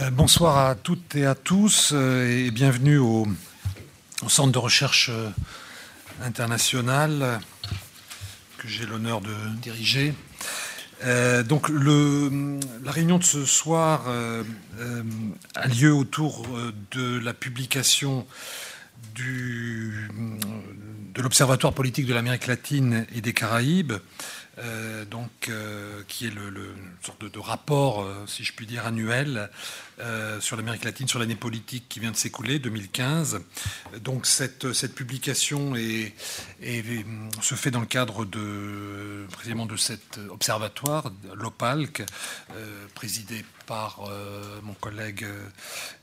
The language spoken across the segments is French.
Euh, bonsoir à toutes et à tous euh, et bienvenue au, Centre de recherche euh, international que j'ai l'honneur de diriger. donc la réunion de ce soir a lieu autour de la publication de l'Observatoire politique de l'Amérique latine et des Caraïbes, euh, donc, euh, qui est le, une sorte de, rapport, euh, si je puis dire, annuel sur l'Amérique latine, sur l'année politique qui vient de s'écouler, 2015. Donc cette, publication se fait dans le cadre de, précisément de cet observatoire, l'OPALC, présidé par mon collègue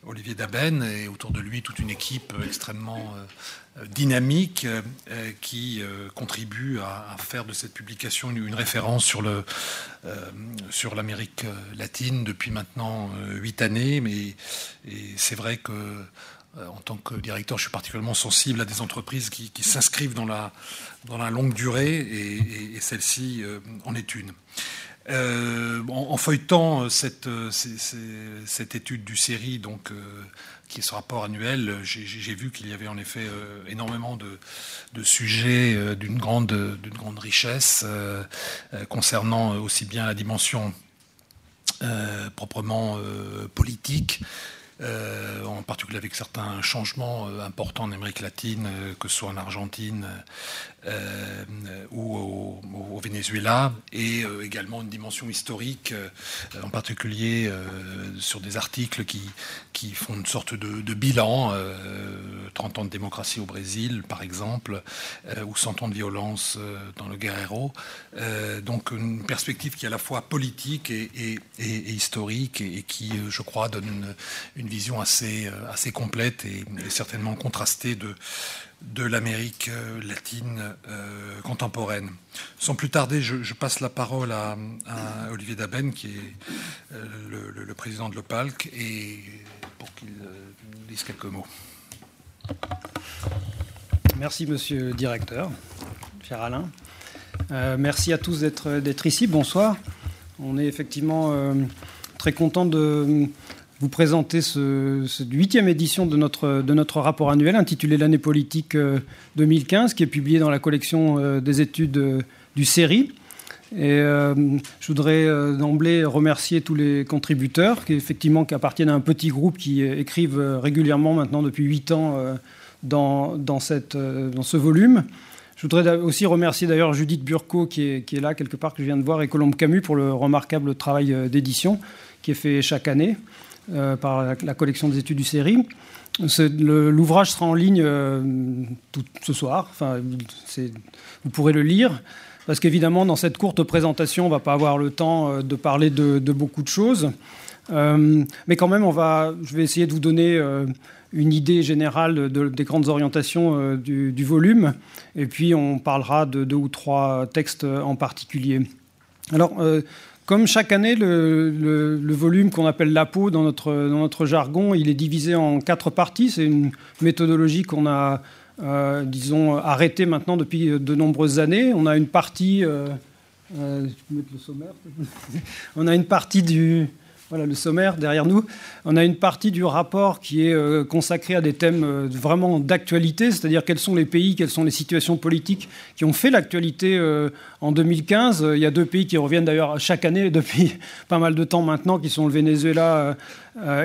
Olivier Daben, et autour de lui toute une équipe extrêmement dynamique euh, qui euh, contribue à, faire de cette publication une, référence sur le euh, sur l'Amérique latine depuis maintenant huit années. Mais c'est vrai que en tant que directeur, je suis particulièrement sensible à des entreprises qui, s'inscrivent dans la, dans la longue durée, et, celle-ci en est une. en, feuilletant cette, cette, étude du série, donc qui est ce rapport annuel, j'ai vu qu'il y avait en effet euh, énormément de, sujets euh, d'une grande, grande richesse euh, concernant aussi bien la dimension proprement politique euh, en particulier avec certains changements euh, importants en Amérique latine, euh, que ce soit en Argentine ou au, Venezuela, et également une dimension historique, en particulier sur des articles qui, qui font une sorte de, bilan, 30 ans de démocratie au Brésil, par exemple, ou 100 ans de violence dans le Guerrero. donc une perspective qui est à la fois politique et, historique, et, qui, je crois, donne une, une vision assez, euh, assez complète et, certainement contrastée de, de l'Amérique euh, latine euh, contemporaine. Sans plus tarder, je, passe la parole à, Olivier Daben, qui est le, président de l'OPALC, et pour qu'il dise quelques mots. Merci, monsieur le directeur, cher Alain. merci à tous d'être ici. Bonsoir. On est effectivement très content de vous présenter ce, huitième édition de notre, de notre rapport annuel intitulé L'année politique 2015, euh, qui est publié dans la collection euh, des études euh, du CERI. Et je voudrais d'emblée remercier tous les contributeurs, qui effectivement qui appartiennent à un petit groupe qui écrivent régulièrement maintenant depuis huit ans dans, dans, cette, dans ce volume. Je voudrais aussi remercier d'ailleurs Judith Burco qui est, qui est, là quelque part que je viens de voir et Colombe Camus pour le remarquable travail d'édition qui est fait chaque année. Euh, par la, collection des études du série. L'ouvrage sera en ligne euh, tout, ce soir. Enfin, vous pourrez le lire. Parce qu'évidemment, dans cette courte présentation, on ne va pas avoir le temps euh, de parler de, beaucoup de choses. mais quand même, on va, je vais essayer de vous donner une idée générale des grandes orientations du, du, volume. Et puis, on parlera de deux ou trois textes en particulier. Alors, comme chaque année, le, volume qu'on appelle dans notre, dans notre jargon, il est divisé en quatre parties. C'est une méthodologie qu'on a, euh, disons, arrêtée maintenant depuis de nombreuses années. On a une partie... Euh, euh, le sommaire On a une partie du, voilà le sommaire derrière nous. On a une partie du rapport qui est euh, consacrée à des thèmes euh, vraiment d'actualité, c'est-à-dire quels sont les pays, quelles sont les situations politiques qui ont fait l'actualité euh, en 2015. Il y a deux pays qui reviennent d'ailleurs chaque année depuis pas mal de temps maintenant, qui sont le Venezuela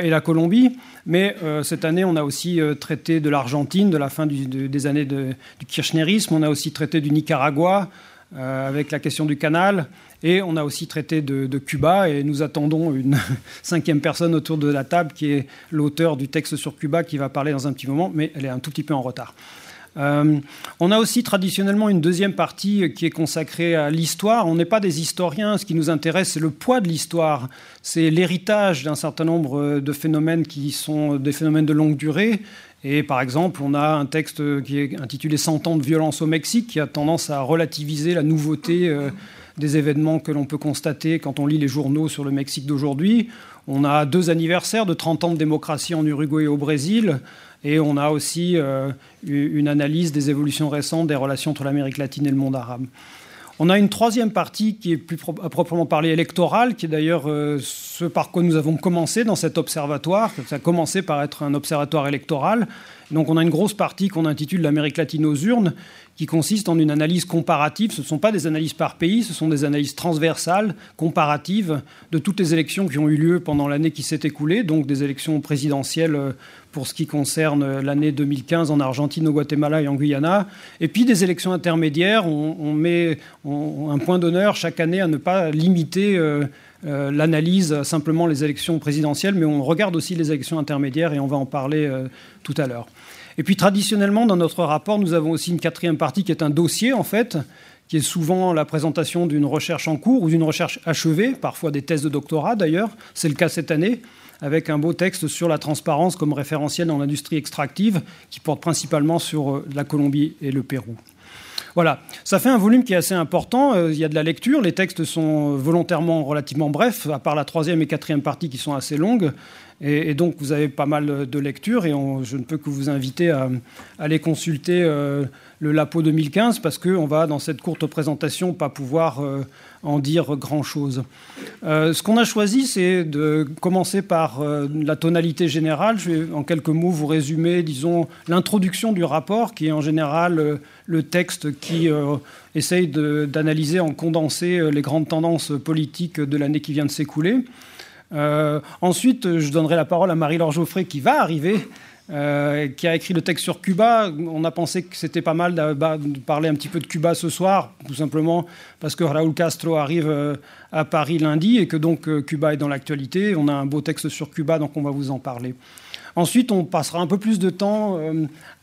et la Colombie. Mais cette année, on a aussi traité de l'Argentine, de la fin des années du kirchnerisme. On a aussi traité du Nicaragua avec la question du canal. Et on a aussi traité de, Cuba et nous attendons une cinquième personne autour de la table qui est l'auteur du texte sur Cuba qui va parler dans un petit moment, mais elle est un tout petit peu en retard. Euh, on a aussi traditionnellement une deuxième partie qui est consacrée à l'histoire. On n'est pas des historiens, ce qui nous intéresse, c'est le poids de l'histoire, c'est l'héritage d'un certain nombre de phénomènes qui sont des phénomènes de longue durée. Et par exemple, on a un texte qui est intitulé 100 ans de violence au Mexique, qui a tendance à relativiser la nouveauté. Euh, des événements que l'on peut constater quand on lit les journaux sur le Mexique d'aujourd'hui. On a deux anniversaires de 30 ans de démocratie en Uruguay et au Brésil. Et on a aussi euh, une analyse des évolutions récentes des relations entre l'Amérique latine et le monde arabe. On a une troisième partie qui est plus à proprement parler électorale, qui est d'ailleurs ce par quoi nous avons commencé dans cet observatoire. Ça a commencé par être un observatoire électoral. Donc on a une grosse partie qu'on intitule l'Amérique latine aux urnes, qui consiste en une analyse comparative. Ce ne sont pas des analyses par pays, ce sont des analyses transversales, comparatives, de toutes les élections qui ont eu lieu pendant l'année qui s'est écoulée, donc des élections présidentielles euh, pour ce qui concerne l'année 2015 en Argentine, au Guatemala et en Guyana, et puis des élections intermédiaires. On, met un point d'honneur chaque année à ne pas limiter euh, euh, l'analyse simplement les élections présidentielles, mais on regarde aussi les élections intermédiaires et on va en parler tout à l'heure. Et puis traditionnellement, dans notre rapport, nous avons aussi une quatrième partie qui est un dossier, en fait, qui est souvent la présentation d'une recherche en cours ou d'une recherche achevée, parfois des thèses de doctorat d'ailleurs. C'est le cas cette année, avec un beau texte sur la transparence comme référentiel dans l'industrie extractive, qui porte principalement sur euh, la Colombie et le Pérou. Voilà, ça fait un volume qui est assez important. Euh, il y a de la lecture, les textes sont volontairement relativement brefs, à part la troisième et quatrième partie qui sont assez longues. Et, donc, vous avez pas mal de lectures et je ne peux que vous inviter à, aller consulter euh, le LAPO 2015 parce qu'on va, dans cette courte présentation, pas pouvoir euh, en dire grand-chose. Ce qu'on a choisi, c'est de commencer par la tonalité générale. Je vais, en quelques mots, vous résumer, disons, l'introduction du rapport, qui est en général le texte qui essaye d'analyser en condensé les grandes tendances politiques de l'année qui vient de s'écouler. Euh, ensuite, je donnerai la parole à Marie-Laure Geoffrey qui va arriver. Euh, qui a écrit le texte sur Cuba. On a pensé que c'était pas mal de, parler un petit peu de Cuba ce soir, tout simplement parce que Raúl Castro arrive euh, à Paris lundi et que donc Cuba est dans l'actualité. On a un beau texte sur Cuba, donc on va vous en parler. Ensuite, on passera un peu plus de temps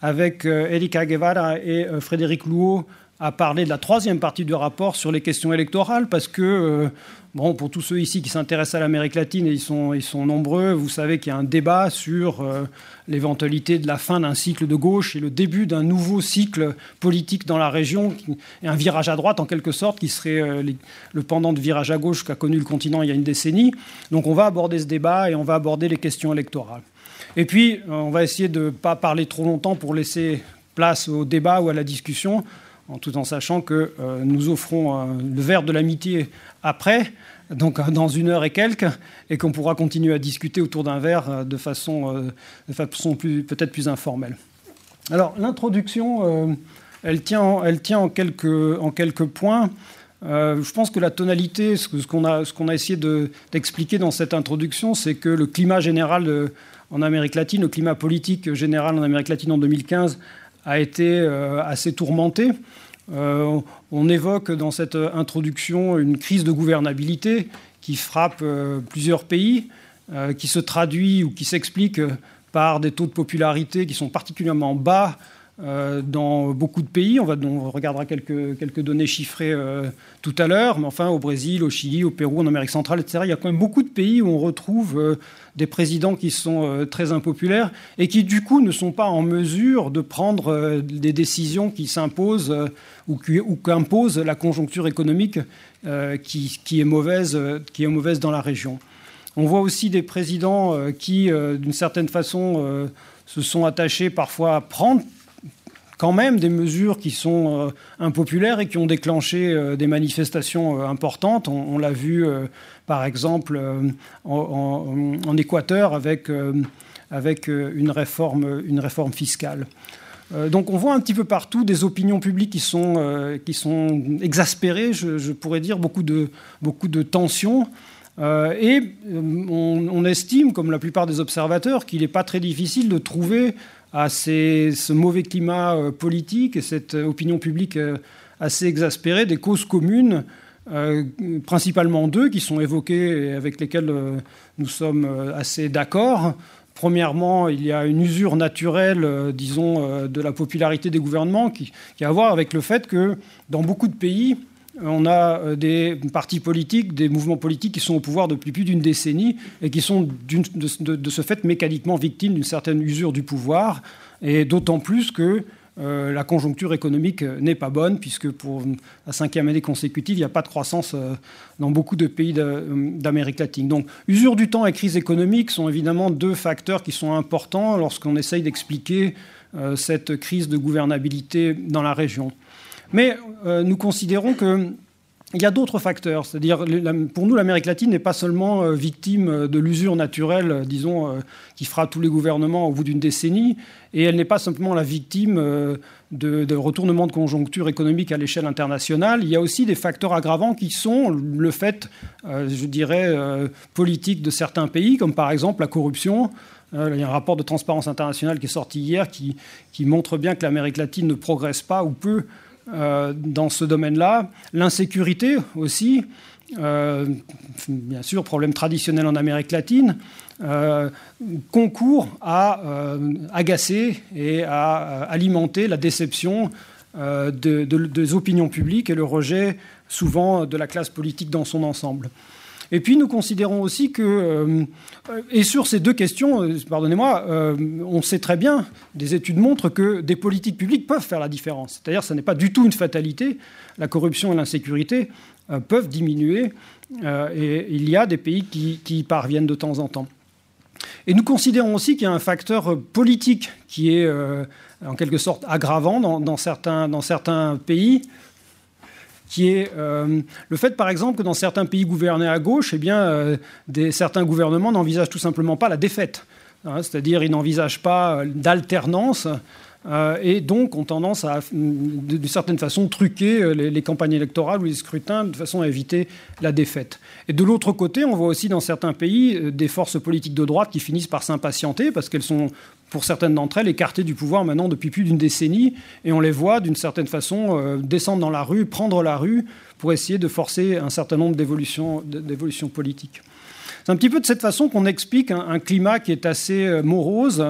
avec Erika Guevara et Frédéric Louot à parler de la troisième partie du rapport sur les questions électorales, parce que Bon, pour tous ceux ici qui s'intéressent à l'Amérique latine, et ils sont, ils sont nombreux, vous savez qu'il y a un débat sur euh, l'éventualité de la fin d'un cycle de gauche et le début d'un nouveau cycle politique dans la région, et un virage à droite en quelque sorte, qui serait euh, le pendant de virage à gauche qu'a connu le continent il y a une décennie. Donc on va aborder ce débat et on va aborder les questions électorales. Et puis, euh, on va essayer de ne pas parler trop longtemps pour laisser place au débat ou à la discussion, tout en sachant que nous offrons le verre de l'amitié après, donc euh, dans une heure et quelques, et qu'on pourra continuer à discuter autour d'un verre euh, de façon, euh, peut-être plus informelle. Alors l'introduction, elle tient, en, quelques, points. je pense que la tonalité, ce qu'on a essayé d'expliquer dans cette introduction, c'est que le climat général en Amérique latine, le climat politique général en Amérique latine en 2015 a été assez tourmenté. Euh, on évoque dans cette introduction une crise de gouvernabilité qui frappe euh, plusieurs pays, euh, qui se traduit ou qui s'explique par des taux de popularité qui sont particulièrement bas euh, dans beaucoup de pays. On, va, on regardera quelques, données chiffrées euh, tout à l'heure, mais enfin au Brésil, au Chili, au Pérou, en Amérique centrale, etc. Il y a quand même beaucoup de pays où on retrouve euh, des présidents qui sont très impopulaires et qui du coup ne sont pas en mesure de prendre des décisions qui s'imposent ou qu'impose la conjoncture économique qui, est mauvaise, qui est mauvaise dans la région. On voit aussi des présidents qui, d'une certaine façon, se sont attachés parfois à prendre quand même des mesures qui sont euh, impopulaires et qui ont déclenché euh, des manifestations euh, importantes. On, l'a vu, par exemple, en, Équateur avec, avec une, réforme, une réforme fiscale. Donc on voit un petit peu partout des opinions publiques qui sont, qui sont exaspérées, je, pourrais dire, beaucoup de, beaucoup de tensions. et on, on, estime, comme la plupart des observateurs, qu'il n'est pas très difficile de trouver à ce mauvais climat euh, politique et cette opinion publique euh, assez exaspérée des causes communes, euh, principalement deux qui sont évoquées et avec lesquelles nous sommes assez d'accord. Premièrement, il y a une usure naturelle, disons, de la popularité des gouvernements qui, a à voir avec le fait que dans beaucoup de pays, on a euh, des partis politiques, des mouvements politiques qui sont au pouvoir depuis plus d'une décennie et qui sont de, ce fait mécaniquement victimes d'une certaine usure du pouvoir, et d'autant plus que euh, la conjoncture économique n'est pas bonne, puisque pour la cinquième année consécutive, il n'y a pas de croissance euh, dans beaucoup de pays d'Amérique latine. Donc, usure du temps et crise économique sont évidemment deux facteurs qui sont importants lorsqu'on essaye d'expliquer cette crise de gouvernabilité dans la région. Mais euh, nous considérons que il y a d'autres facteurs. C'est-à-dire, pour nous, l'Amérique latine n'est pas seulement euh, victime de l'usure naturelle, euh, disons, euh, qui fera tous les gouvernements au bout d'une décennie, et elle n'est pas simplement la victime de, de retournements de conjoncture économique à l'échelle internationale. Il y a aussi des facteurs aggravants qui sont le fait, je dirais, politique de certains pays, comme par exemple la corruption. Il y a un rapport de transparence internationale qui est sorti hier qui, qui montre bien que l'Amérique latine ne progresse pas ou peu euh, dans ce domaine-là. L'insécurité aussi, euh, bien sûr, problème traditionnel en Amérique latine, euh, concourt à agacer et à alimenter la déception des opinions publiques et le rejet souvent de la classe politique dans son ensemble. Et puis nous considérons aussi que, euh, et sur ces deux questions, euh, pardonnez-moi, euh, on sait très bien, des études montrent que des politiques publiques peuvent faire la différence. C'est-à-dire que ce n'est pas du tout une fatalité. La corruption et l'insécurité peuvent diminuer et il y a des pays qui, y parviennent de temps en temps. Et nous considérons aussi qu'il y a un facteur politique qui est en quelque sorte aggravant dans, certains, dans certains pays qui est euh, le fait, par exemple, que dans certains pays gouvernés à gauche, eh bien, euh, certains gouvernements n'envisagent tout simplement pas la défaite. Hein, c'est-à-dire, ils n'envisagent pas euh, et donc ont tendance à, d'une certaine façon, truquer les, les, campagnes électorales ou les scrutins de façon à éviter la défaite. Et de l'autre côté, on voit aussi dans certains pays des forces politiques de droite qui finissent par s'impatienter parce qu'elles sont pour certaines d'entre elles, écartées du pouvoir maintenant depuis plus d'une décennie, et on les voit d'une certaine façon euh, descendre dans la rue, prendre la rue, pour essayer de forcer un certain nombre d'évolutions politiques. C'est un petit peu de cette façon qu'on explique un, climat qui est assez euh, morose,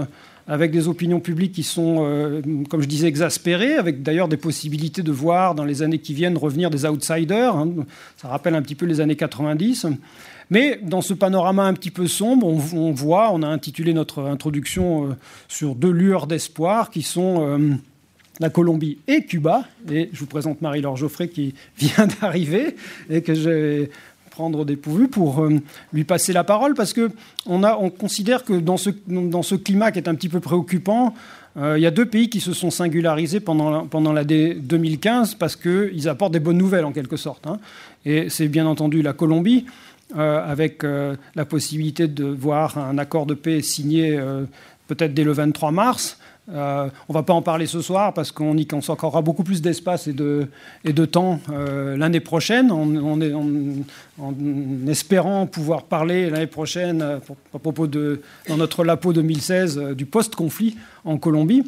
avec des opinions publiques qui sont, euh, comme je disais, exaspérées, avec d'ailleurs des possibilités de voir dans les années qui viennent revenir des outsiders. Hein. ça rappelle un petit peu les années 90. Mais dans ce panorama un petit peu sombre, on, voit, on a intitulé notre introduction euh, sur deux lueurs d'espoir qui sont euh, la Colombie et Cuba. Et je vous présente Marie-Laure Geoffrey qui vient d'arriver et que je vais prendre des pourvus pour euh, lui passer la parole parce qu'on on considère que dans ce, dans ce climat qui est un petit peu préoccupant, il y a deux pays qui se sont singularisés pendant, pendant l'année 2015 parce qu'ils apportent des bonnes nouvelles en quelque sorte. Hein. Et c'est bien entendu la Colombie. Euh, avec euh, la possibilité de voir un accord de paix signé euh, peut-être dès le 23 mars. On ne va pas en parler ce soir parce qu'on y consacrera beaucoup plus d'espace et de, et de temps l'année prochaine, en, en, espérant pouvoir parler l'année prochaine à propos de, dans notre LAPO 2016 du post-conflit en Colombie.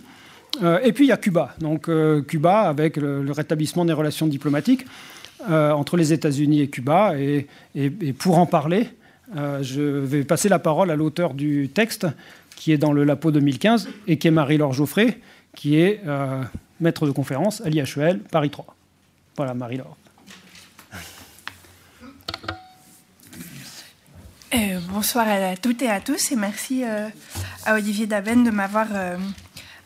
et puis il y a Cuba, donc Cuba avec le rétablissement des relations diplomatiques. Euh, entre les États-Unis et Cuba. Et, pour en parler, euh, je vais passer la parole à l'auteur du texte, qui est dans le LAPO 2015, et qui est Marie-Laure Geoffrey, qui est euh, maître de conférence à l'IHEL Paris 3. Voilà, Marie-Laure. bonsoir à toutes et à tous et merci à Olivier Daven de m'avoir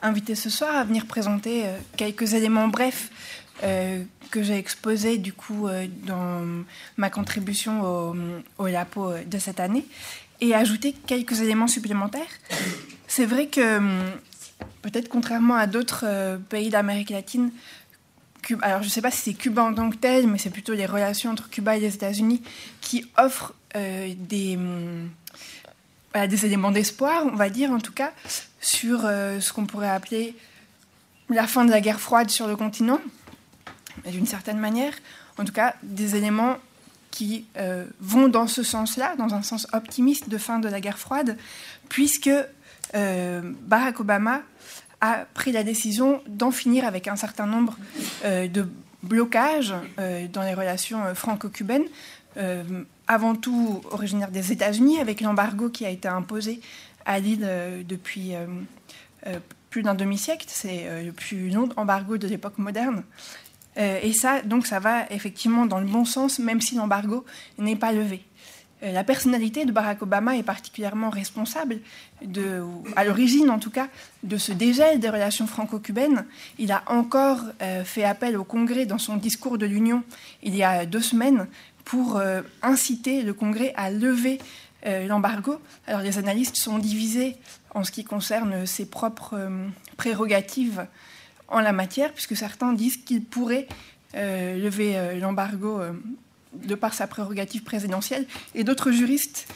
invité ce soir à venir présenter quelques éléments brefs que j'ai exposé du coup euh, dans ma contribution au, au LAPO euh, de cette année et ajouter quelques éléments supplémentaires. C'est vrai que hum, peut-être contrairement à d'autres euh, pays d'Amérique latine, alors je ne sais pas si c'est Cuba en tant que tel, mais c'est plutôt les relations entre Cuba et les États-Unis qui offrent des, hum, des éléments d'espoir, on va dire en tout cas, sur ce qu'on pourrait appeler la fin de la guerre froide sur le continent d'une certaine manière, en tout cas des éléments qui euh, vont dans ce sens-là, dans un sens optimiste de fin de la guerre froide, puisque euh, Barack Obama a pris la décision d'en finir avec un certain nombre euh, de blocages dans les relations franco-cubaines, avant tout originaire des États-Unis, avec l'embargo qui a été imposé à l'île depuis plus d'un demi-siècle. C'est le plus long embargo de l'époque moderne. Euh, et ça, donc, ça va effectivement dans le bon sens, même si l'embargo n'est pas levé. Euh, la personnalité de Barack Obama est particulièrement responsable, à l'origine en tout cas, de ce dégel des relations franco-cubaines. Il a encore euh, fait appel au Congrès dans son discours de l'Union il y a deux semaines pour inciter le Congrès à lever l'embargo. Alors les analystes sont divisés en ce qui concerne ses propres prérogatives en la matière, puisque certains disent qu'il pourrait lever l'embargo de par sa prérogative présidentielle, et d'autres juristes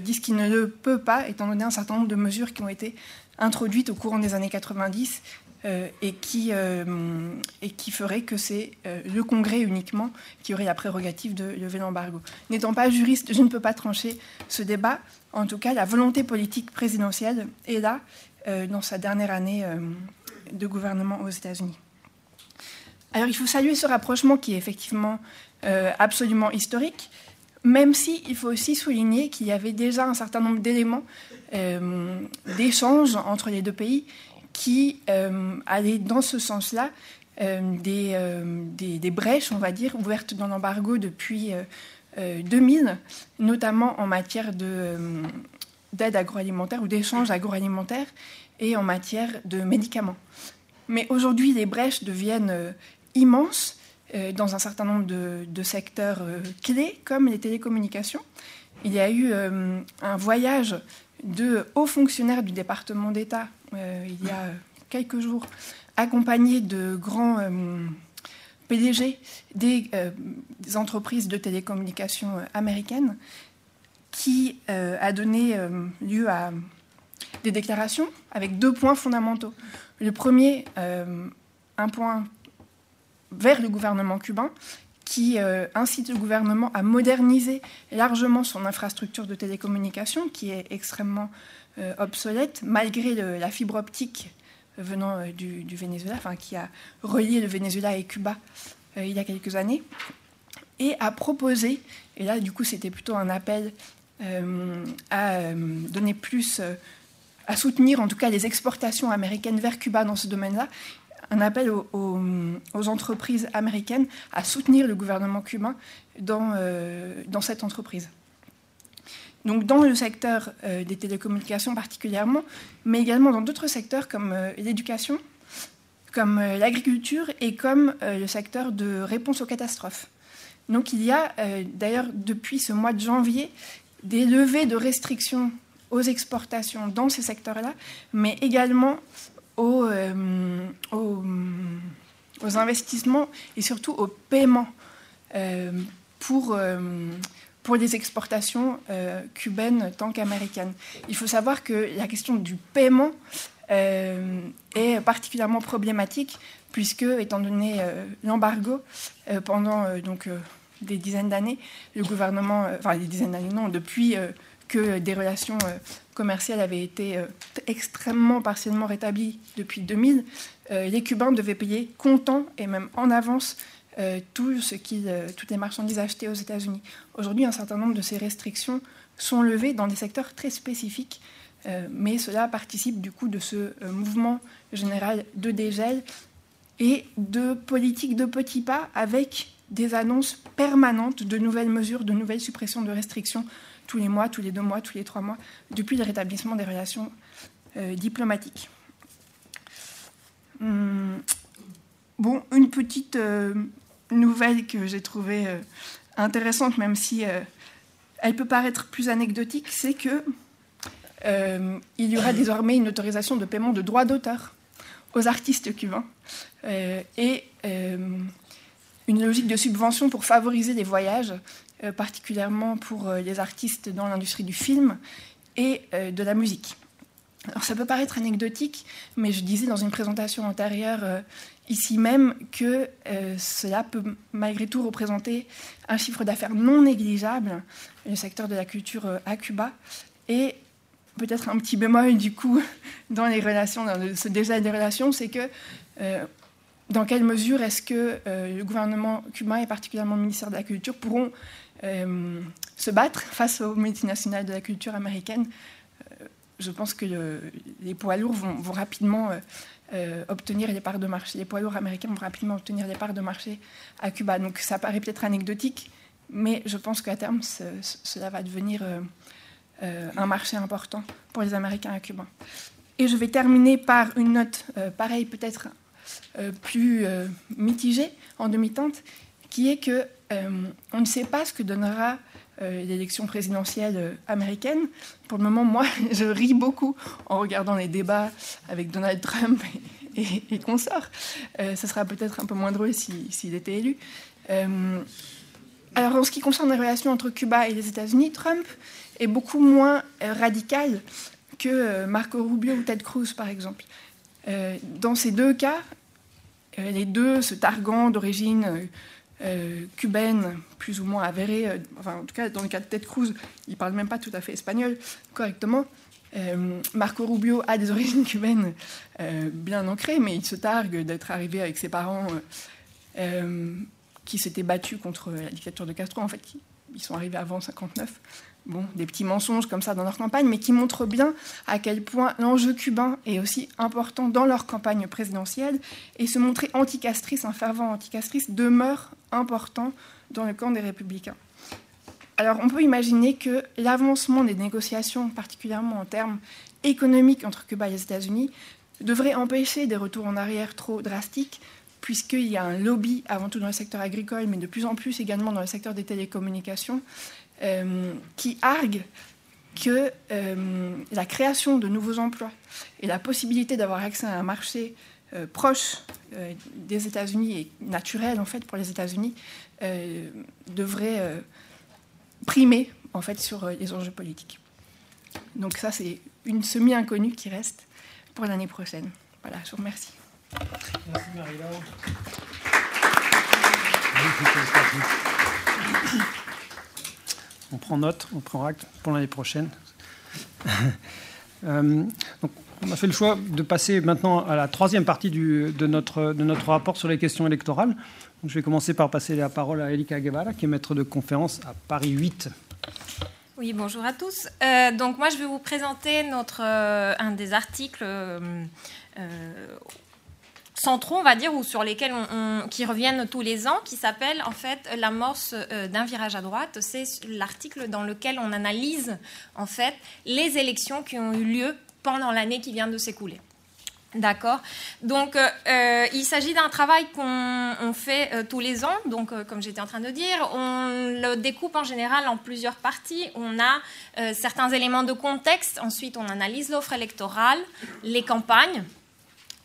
disent qu'il ne le peut pas, étant donné un certain nombre de mesures qui ont été introduites au courant des années 90 euh, et, qui, euh, et qui ferait que c'est euh, le Congrès uniquement qui aurait la prérogative de lever l'embargo. N'étant pas juriste, je ne peux pas trancher ce débat. En tout cas, la volonté politique présidentielle est là dans sa dernière année de gouvernement aux États-Unis. Alors il faut saluer ce rapprochement qui est effectivement absolument historique, même si il faut aussi souligner qu'il y avait déjà un certain nombre d'éléments d'échange entre les deux pays qui euh, allaient dans ce sens-là, euh, euh, des, des, brèches, on va dire, ouvertes dans l'embargo depuis 2000, notamment en matière d'aide agroalimentaire ou d'échanges agroalimentaires et en matière de médicaments. Mais aujourd'hui, les brèches deviennent immenses dans un certain nombre de, secteurs clés, comme les télécommunications. Il y a eu un voyage de hauts fonctionnaires du département d'État euh, il y a quelques jours, accompagné de grands euh, PDG euh, des, entreprises de télécommunications américaines, qui a donné lieu à des déclarations avec deux points fondamentaux. Le premier, un point vers le gouvernement cubain, qui incite le gouvernement à moderniser largement son infrastructure de télécommunications, qui est extrêmement euh, obsolète, malgré la fibre optique venant euh, du, Venezuela, enfin, qui a relié le Venezuela et Cuba euh, il y a quelques années, et a proposé, et là du coup c'était plutôt un appel à donner plus, à soutenir en tout cas les exportations américaines vers Cuba dans ce domaine-là, un appel aux, entreprises américaines à soutenir le gouvernement cubain dans, dans cette entreprise donc dans le secteur euh, des télécommunications particulièrement, mais également dans d'autres secteurs comme euh, l'éducation, comme euh, l'agriculture et comme le secteur de réponse aux catastrophes. Donc il y a d'ailleurs depuis ce mois de janvier des levées de restrictions aux exportations dans ces secteurs-là, mais également aux, aux, aux, investissements et surtout aux paiements pour pour les exportations euh, cubaines tant qu'américaines. Il faut savoir que la question du paiement euh, est particulièrement problématique puisque, étant donné euh, l'embargo pendant donc des dizaines d'années, le gouvernement, enfin des dizaines d'années non, depuis que des relations commerciales avaient été extrêmement partiellement rétablies depuis 2000, les Cubains devaient payer comptant et même en avance euh, tout ce qui, euh, toutes les marchandises achetées aux États-Unis. Aujourd'hui, un certain nombre de ces restrictions sont levées dans des secteurs très spécifiques, euh, mais cela participe du coup de ce mouvement général de dégel et de politique de petits pas avec des annonces permanentes de nouvelles mesures, de nouvelles suppressions de restrictions tous les mois, tous les deux mois, tous les trois mois, depuis le rétablissement des relations diplomatiques. Hum, bon, une petite nouvelle que j'ai trouvée euh, intéressante, même si euh, elle peut paraître plus anecdotique, c'est que euh, il y aura désormais une autorisation de paiement de droits d'auteur aux artistes cubains et une logique de subvention pour favoriser les voyages, particulièrement pour les artistes dans l'industrie du film et de la musique. Alors ça peut paraître anecdotique, mais je disais dans une présentation antérieure ici même que euh, cela peut malgré tout représenter un chiffre d'affaires non négligeable, le secteur de la culture euh, à Cuba, et peut-être un petit bémol du coup dans les relations, dans ce déjà des relations, c'est que euh, dans quelle mesure est-ce que le gouvernement cubain et particulièrement le ministère de la Culture pourront se battre face aux multinationales de la culture américaine Je pense que les poids lourds vont rapidement euh, obtenir les parts de marché. Les poids lourds américains vont rapidement obtenir les parts de marché à Cuba. Donc ça paraît peut-être anecdotique, mais je pense qu'à terme, cela va devenir euh, euh, un marché important pour les Américains à Cuba. Et je vais terminer par une note pareille, peut-être plus mitigée, en demi-teinte, qui est que on ne sait pas ce que donnera l'élection présidentielle américaine. Pour le moment, moi, je ris beaucoup en regardant les débats avec Donald Trump et, consorts. ce sera peut-être un peu moins drôle s'il était élu. alors, en ce qui concerne les relations entre Cuba et les États-Unis, Trump est beaucoup moins radical que Marco Rubio ou Ted Cruz, par exemple. dans ces deux cas, les deux se targuant d'origine euh, cubaine, plus ou moins avérée, euh, enfin en tout cas dans le cas de Ted Cruz, il parle même pas tout à fait espagnol correctement. Euh, Marco Rubio a des origines cubaines bien ancrées, mais il se targue d'être arrivé avec ses parents qui s'étaient battus contre la dictature de Castro. En fait, ils sont arrivés avant 59 bon, des petits mensonges comme ça dans leur campagne, mais qui montrent bien à quel point l'enjeu cubain est aussi important dans leur campagne présidentielle et se montrer anticastrice, un fervent anticastrice, demeure important dans le camp des républicains. Alors on peut imaginer que l'avancement des négociations, particulièrement en termes économiques entre Cuba et les États-Unis, devrait empêcher des retours en arrière trop drastiques, puisqu'il y a un lobby avant tout dans le secteur agricole, mais de plus en plus également dans le secteur des télécommunications, euh, qui argue que euh, la création de nouveaux emplois et la possibilité d'avoir accès à un marché euh, proche des États-Unis et naturel en fait pour les États-Unis devrait primer en fait sur les enjeux politiques. Donc ça c'est une semi-inconnue qui reste pour l'année prochaine. Voilà, je vous remercie. Merci Marie-Laure. On prend note, on prend acte pour l'année prochaine. Euh, on a fait le choix de passer maintenant à la troisième partie de, notre, rapport sur les questions électorales. je vais commencer par passer la parole à Elika Guevara, qui est maître de conférence à Paris 8. Oui, bonjour à tous. Euh, donc moi, je vais vous présenter notre, euh, un des articles centraux, on va dire, ou sur lesquels on, qui reviennent tous les ans, qui s'appelle en fait l'amorce euh, d'un virage à droite. C'est l'article dans lequel on analyse en fait les élections qui ont eu lieu pendant l'année qui vient de s'écouler. D'accord? Donc, euh, euh, il s'agit d'un travail qu'on fait tous les ans. Donc, comme j'étais en train de dire, on le découpe en général en plusieurs parties. On a certains éléments de contexte. Ensuite, on analyse l'offre électorale, les campagnes,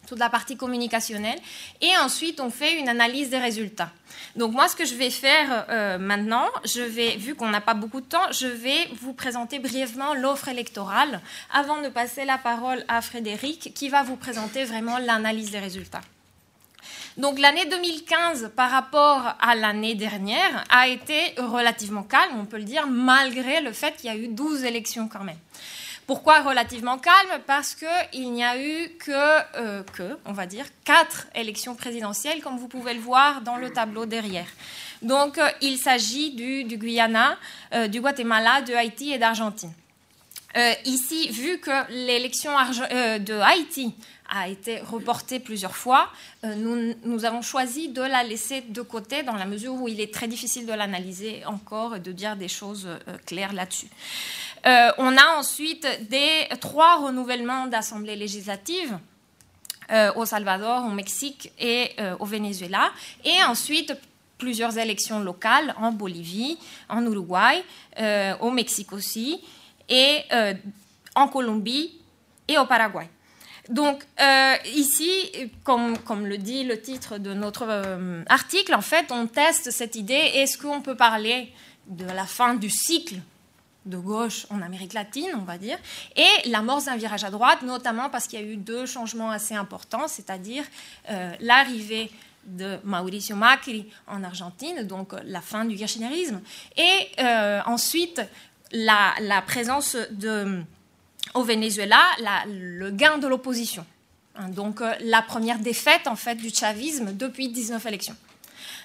toute la partie communicationnelle, et ensuite on fait une analyse des résultats. Donc moi, ce que je vais faire euh, maintenant, je vais, vu qu'on n'a pas beaucoup de temps, je vais vous présenter brièvement l'offre électorale avant de passer la parole à Frédéric, qui va vous présenter vraiment l'analyse des résultats. Donc l'année 2015 par rapport à l'année dernière a été relativement calme, on peut le dire, malgré le fait qu'il y a eu 12 élections quand même. Pourquoi relativement calme Parce qu'il n'y a eu que, euh, que, on va dire, quatre élections présidentielles, comme vous pouvez le voir dans le tableau derrière. Donc, euh, il s'agit du, Guyana, euh, du Guatemala, de Haïti et d'Argentine. ici, vu que l'élection de Haïti a été reportée plusieurs fois, nous, avons choisi de la laisser de côté dans la mesure où il est très difficile de l'analyser encore et de dire des choses claires là-dessus. Euh, on a ensuite des trois renouvellements d'assemblées législatives. Euh, au Salvador, au Mexique et euh, au Venezuela. Et ensuite, plusieurs élections locales en Bolivie, en Uruguay, au Mexique aussi, et en Colombie et au Paraguay. Donc ici, comme, comme, le dit le titre de notre article, en fait, on teste cette idée. Est-ce qu'on peut parler de la fin du cycle de gauche en Amérique latine, on va dire, et l'amorce d'un virage à droite, notamment parce qu'il y a eu deux changements assez importants, c'est-à-dire euh, l'arrivée de Mauricio Macri en Argentine, donc euh, la fin du kirchnerisme, et euh, ensuite la, présence de, au Venezuela, le gain de l'opposition. Donc la première défaite en fait du chavisme depuis 19 élections.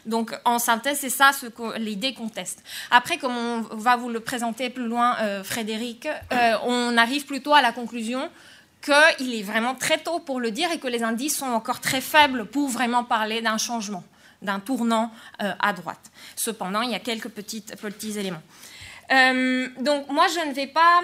Donc, en synthèse, c'est ça l'idée qu'on teste. Après, comme on va vous le présenter plus loin, euh, Frédéric, euh, on arrive plutôt à la conclusion qu'il est vraiment très tôt pour le dire et que les indices sont encore très faibles pour vraiment parler d'un changement, d'un tournant euh, à droite. Cependant, il y a quelques petits éléments. donc, moi, je ne vais pas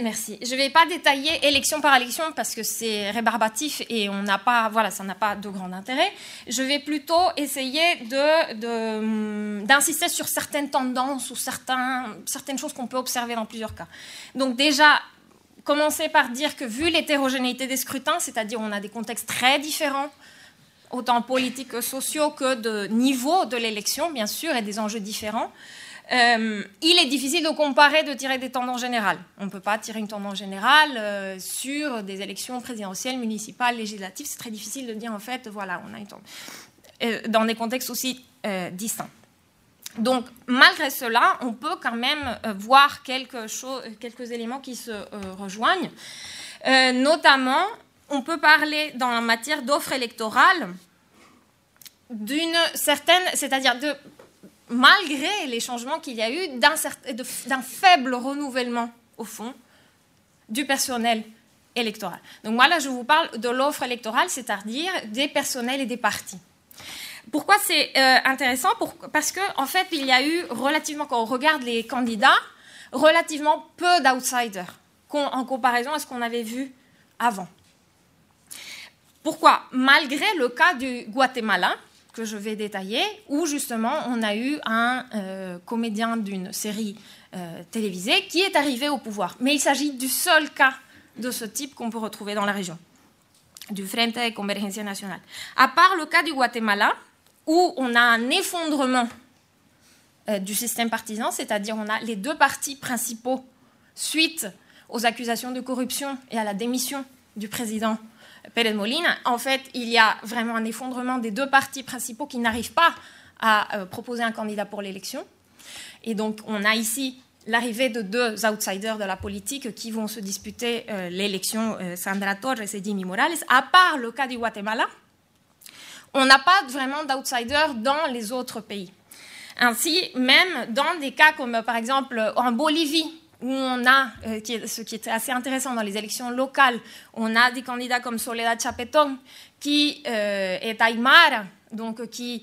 merci. Je ne vais pas détailler élection par élection parce que c'est rébarbatif et on n'a pas, voilà, ça n'a pas de grand intérêt. Je vais plutôt essayer de, d'insister sur certaines tendances ou certaines choses qu'on peut observer dans plusieurs cas. Donc déjà, commencer par dire que vu l'hétérogénéité des scrutins, c'est-à-dire on a des contextes très différents, autant politiques que sociaux que de niveau de l'élection, bien sûr, et des enjeux différents, euh, il est difficile de comparer, de tirer des tendances générales. On ne peut pas tirer une tendance générale euh, sur des élections présidentielles, municipales, législatives. C'est très difficile de dire, en fait, voilà, on a une tendance. Euh, dans des contextes aussi distincts. Donc, malgré cela, on peut quand même voir quelques éléments qui se rejoignent. notamment, on peut parler dans la matière d'offres électorales d'une certaine, c'est-à-dire de malgré les changements qu'il y a eu, d'un faible renouvellement, au fond, du personnel électoral. Donc moi, là, je vous parle de l'offre électorale, c'est-à-dire des personnels et des partis. Pourquoi c'est euh, intéressant? Parce qu'en en fait, il y a eu relativement, quand on regarde les candidats, relativement peu d'outsiders en comparaison à ce qu'on avait vu avant. Pourquoi? Malgré le cas du Guatemala, que je vais détailler, où justement on a eu un euh, comédien d'une série euh, télévisée qui est arrivé au pouvoir. Mais il s'agit du seul cas de ce type qu'on peut retrouver dans la région, du Frente de Convergencia Nacional. À part le cas du Guatemala, où on a un effondrement euh, du système partisan, c'est-à-dire on a les deux partis principaux suite aux accusations de corruption et à la démission du président Pérez Molina, en fait, il y a vraiment un effondrement des deux partis principaux qui n'arrivent pas à euh, proposer un candidat pour l'élection. Et donc, on a ici l'arrivée de deux outsiders de la politique qui vont se disputer euh, l'élection, euh, Sandra Torres et Jimmy Morales. À part le cas du Guatemala, on n'a pas vraiment d'outsiders dans les autres pays. Ainsi, même dans des cas comme par exemple en Bolivie, où on a, euh, ce qui est assez intéressant dans les élections locales, on a des candidats comme Soledad Chapetón, qui euh, est aymara, donc qui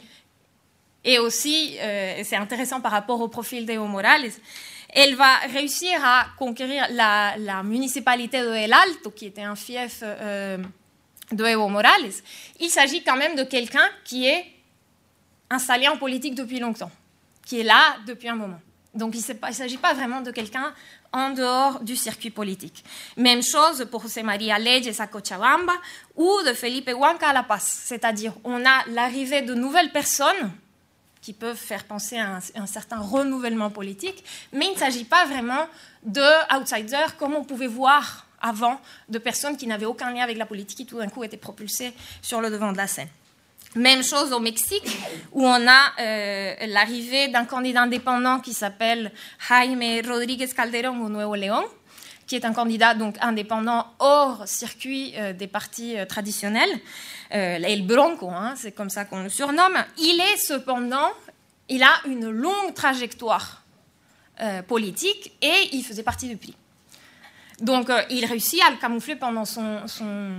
est aussi, euh, c'est intéressant par rapport au profil d'Evo Morales, elle va réussir à conquérir la, municipalité de El Alto, qui était un fief de Morales. Il s'agit quand même de quelqu'un qui est installé en politique depuis longtemps, qui est là depuis un moment. Donc il ne s'agit pas vraiment de quelqu'un en dehors du circuit politique. Même chose pour José María Leyes à Cochabamba ou de Felipe Huanca à La Paz. C'est-à-dire on a l'arrivée de nouvelles personnes qui peuvent faire penser à un, certain renouvellement politique, mais il ne s'agit pas vraiment de outsiders comme on pouvait voir avant, de personnes qui n'avaient aucun lien avec la politique qui tout d'un coup étaient propulsées sur le devant de la scène. Même chose au Mexique, où on a euh, l'arrivée d'un candidat indépendant qui s'appelle Jaime Rodríguez Calderón au Nuevo León, qui est un candidat donc indépendant hors circuit euh, des partis euh, traditionnels, El Bronco, hein, c'est comme ça qu'on le surnomme. Il est cependant, il a une longue trajectoire politique et il faisait partie du PRI. Donc il réussit à le camoufler pendant son, son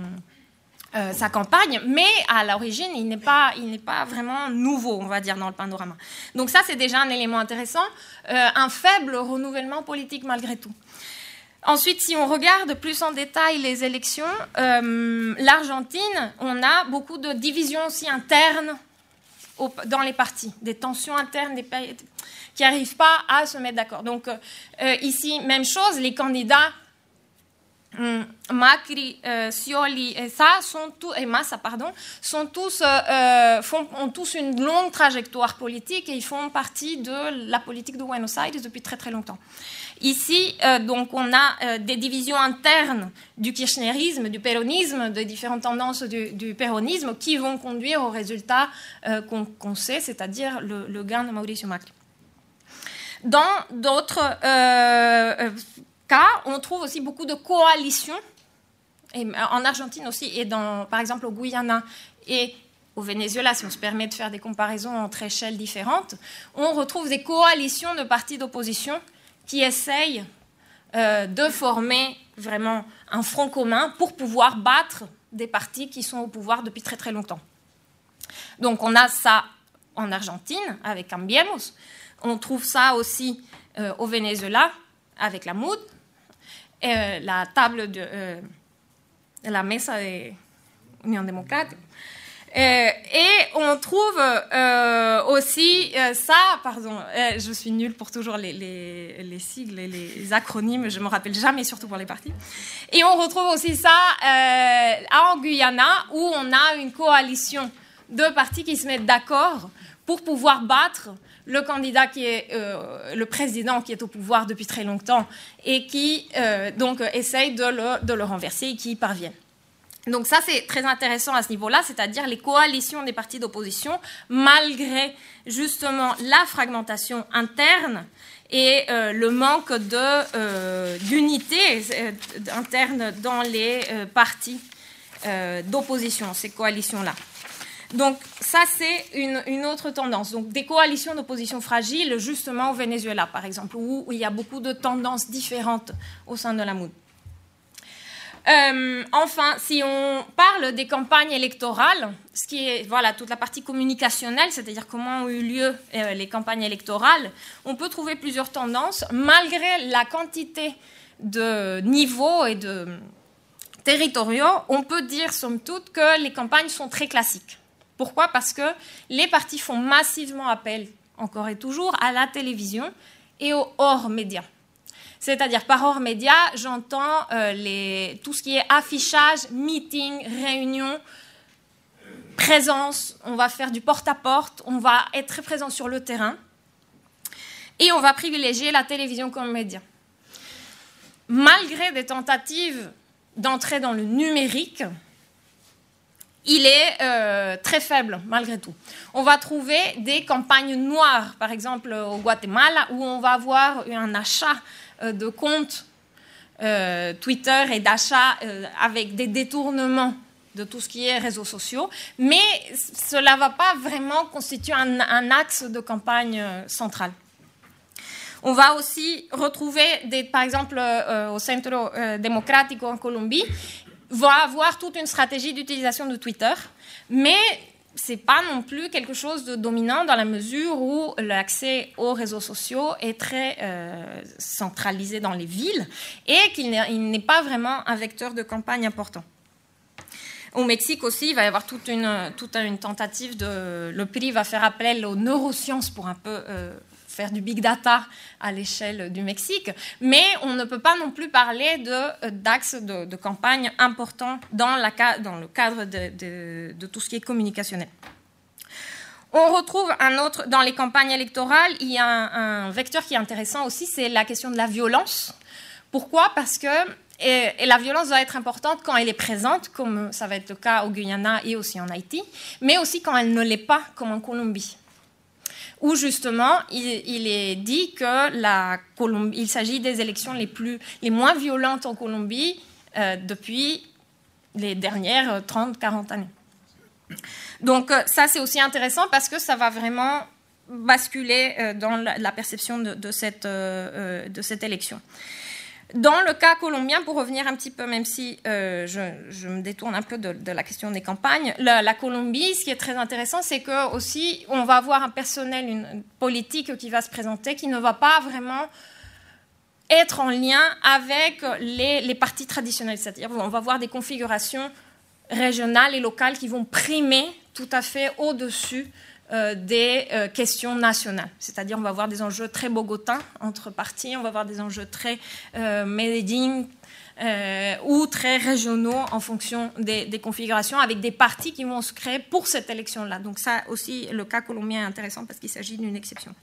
euh, sa campagne, mais à l'origine, il n'est pas, il n'est pas vraiment nouveau, on va dire, dans le panorama. Donc ça, c'est déjà un élément intéressant, euh, un faible renouvellement politique malgré tout. Ensuite, si on regarde plus en détail les élections, euh, l'Argentine, on a beaucoup de divisions aussi internes dans les partis, des tensions internes qui n'arrivent pas à se mettre d'accord. Donc ici, même chose, les candidats. Macri, euh, Scioli et ça sont tous, et Massa pardon, sont tous euh, euh, font, ont tous une longue trajectoire politique et ils font partie de la politique de Buenos Aires depuis très très longtemps. Ici, donc, on a des divisions internes du kirchnerisme, du péronisme, des différentes tendances du, péronisme qui vont conduire au résultat qu'on sait, c'est-à-dire le, le, gain de Mauricio Macri. Dans d'autres on trouve aussi beaucoup de coalitions, et en Argentine aussi, et par exemple au Guyana et au Venezuela, si on se permet de faire des comparaisons entre échelles différentes, on retrouve des coalitions de partis d'opposition qui essayent euh, de former vraiment un front commun pour pouvoir battre des partis qui sont au pouvoir depuis très très longtemps. Donc on a ça en Argentine avec Cambiemos, on trouve ça aussi euh, au Venezuela avec la MOUD, euh, la table de euh, la mesa de Unión Democrática. Euh, et on trouve aussi ça, pardon, je suis nulle pour toujours les, les, les, sigles et les acronymes, je me rappelle jamais, surtout pour les partis. Et on retrouve aussi ça en Guyana, où on a une coalition de partis qui se mettent d'accord pour pouvoir battre le candidat qui est le président qui est au pouvoir depuis très longtemps et qui donc essaye de le, renverser et qui y parvient. Donc ça, c'est très intéressant à ce niveau-là, c'est-à-dire les coalitions des partis d'opposition, malgré justement la fragmentation interne et euh, le manque euh, d'unité euh, interne dans les partis d'opposition, ces coalitions-là. Donc ça, c'est une, autre tendance. Donc des coalitions d'opposition fragiles, justement au Venezuela, par exemple, où il y a beaucoup de tendances différentes au sein de la MOUD. Euh, enfin, si on parle des campagnes électorales, ce qui est voilà toute la partie communicationnelle, c'est-à-dire comment ont eu lieu euh, les campagnes électorales, on peut trouver plusieurs tendances malgré la quantité de niveaux et de territoriaux. On peut dire somme toute que les campagnes sont très classiques. Pourquoi? Parce que les partis font massivement appel, encore et toujours, à la télévision et aux hors médias. C'est-à-dire par hors média, j'entends euh, tout ce qui est affichage, meeting, réunion, présence. On va faire du porte-à-porte, on va être très présent sur le terrain et on va privilégier la télévision comme média. Malgré des tentatives d'entrer dans le numérique, il est euh, très faible malgré tout. On va trouver des campagnes noires, par exemple au Guatemala, où on va avoir un achat euh, de comptes euh, Twitter et d'achat euh, avec des détournements de tout ce qui est réseaux sociaux, mais cela ne va pas vraiment constituer un, axe de campagne central. On va aussi retrouver, des, par exemple, au Centro Democrático en Colombie, va avoir toute une stratégie d'utilisation de Twitter, mais c'est pas non plus quelque chose de dominant dans la mesure où l'accès aux réseaux sociaux est très euh, centralisé dans les villes et qu'il n'est pas vraiment un vecteur de campagne important. Au Mexique aussi, il va y avoir toute une, toute une tentative de. Le PRI va faire appel aux neurosciences pour un peu euh, faire du big data à l'échelle du Mexique, mais on ne peut pas non plus parler d'axes de, campagne importants dans, le cadre de, tout ce qui est communicationnel. On retrouve un autre, dans les campagnes électorales, il y a un, vecteur qui est intéressant aussi, c'est la question de la violence. Pourquoi? Parce que la violence doit être importante quand elle est présente, comme ça va être le cas au Guyana et aussi en Haïti, mais aussi quand elle ne l'est pas, comme en Colombie où justement il, est dit que la il s'agit des élections les, plus, les moins violentes en Colombie euh, depuis les dernières 30-40 années. Donc euh, ça c'est aussi intéressant parce que ça va vraiment basculer euh, dans la, perception de, cette, de cette élection. Dans le cas colombien, pour revenir un petit peu, même si euh, je, me détourne un peu de, la question des campagnes, la, Colombie, ce qui est très intéressant, c'est que aussi on va avoir un personnel, une, politique qui va se présenter, qui ne va pas vraiment être en lien avec les, partis traditionnels. C'est-à-dire on va avoir des configurations régionales et locales qui vont primer tout à fait au-dessus des euh, questions nationales. C'est-à-dire, on va avoir des enjeux très bogotins entre partis, on va avoir des enjeux très euh, euh, ou très régionaux en fonction des, configurations, avec des partis qui vont se créer pour cette élection-là. Donc ça aussi, le cas colombien est intéressant parce qu'il s'agit d'une exception.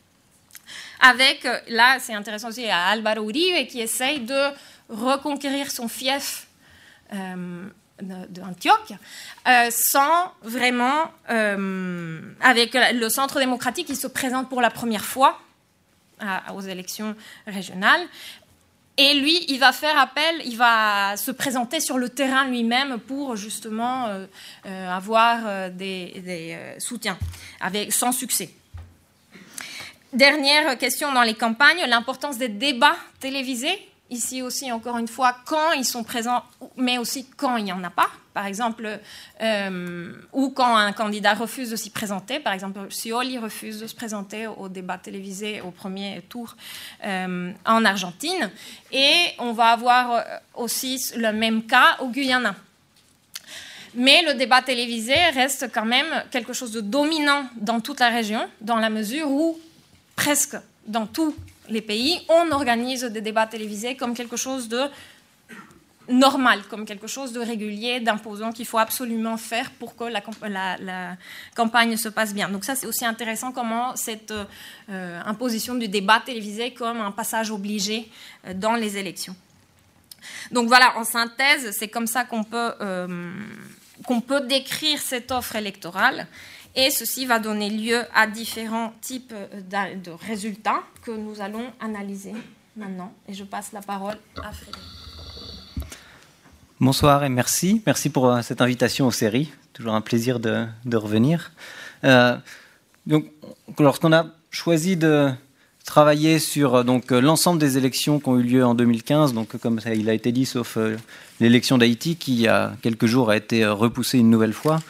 Avec, là, c'est intéressant aussi, à Álvaro Uribe qui essaye de reconquérir son fief d'Antioche, euh, sans vraiment, euh, avec le centre démocratique qui se présente pour la première fois aux élections régionales. Et lui, il va faire appel, il va se présenter sur le terrain lui-même pour justement euh, avoir des, soutiens, avec, sans succès. Dernière question dans les campagnes, l'importance des débats télévisés ici aussi, encore une fois, quand ils sont présents, mais aussi quand il n'y en a pas. Par exemple, euh, ou quand un candidat refuse de s'y présenter. Par exemple, Scioli refuse de se présenter au débat télévisé au premier tour euh, en Argentine. Et on va avoir aussi le même cas au Guyana. Mais le débat télévisé reste quand même quelque chose de dominant dans toute la région, dans la mesure où presque dans tous les pays, on organise des débats télévisés comme quelque chose de normal, comme quelque chose de régulier, d'imposant qu'il faut absolument faire pour que la, campagne se passe bien. Donc ça, c'est aussi intéressant comment cette euh, imposition du débat télévisé comme un passage obligé euh, dans les élections. Donc voilà, en synthèse, c'est comme ça qu'on peut, euh, qu'on peut décrire cette offre électorale. Et ceci va donner lieu à différents types de résultats que nous allons analyser maintenant. Et je passe la parole à Frédéric. Bonsoir et merci. Merci pour euh, cette invitation aux séries. Toujours un plaisir de, revenir. Euh, donc, lorsqu'on a choisi de travailler sur euh, donc l'ensemble des élections qui ont eu lieu en 2015, donc comme il a été dit, sauf l'élection d'Haïti qui il y a quelques jours a été repoussée une nouvelle fois.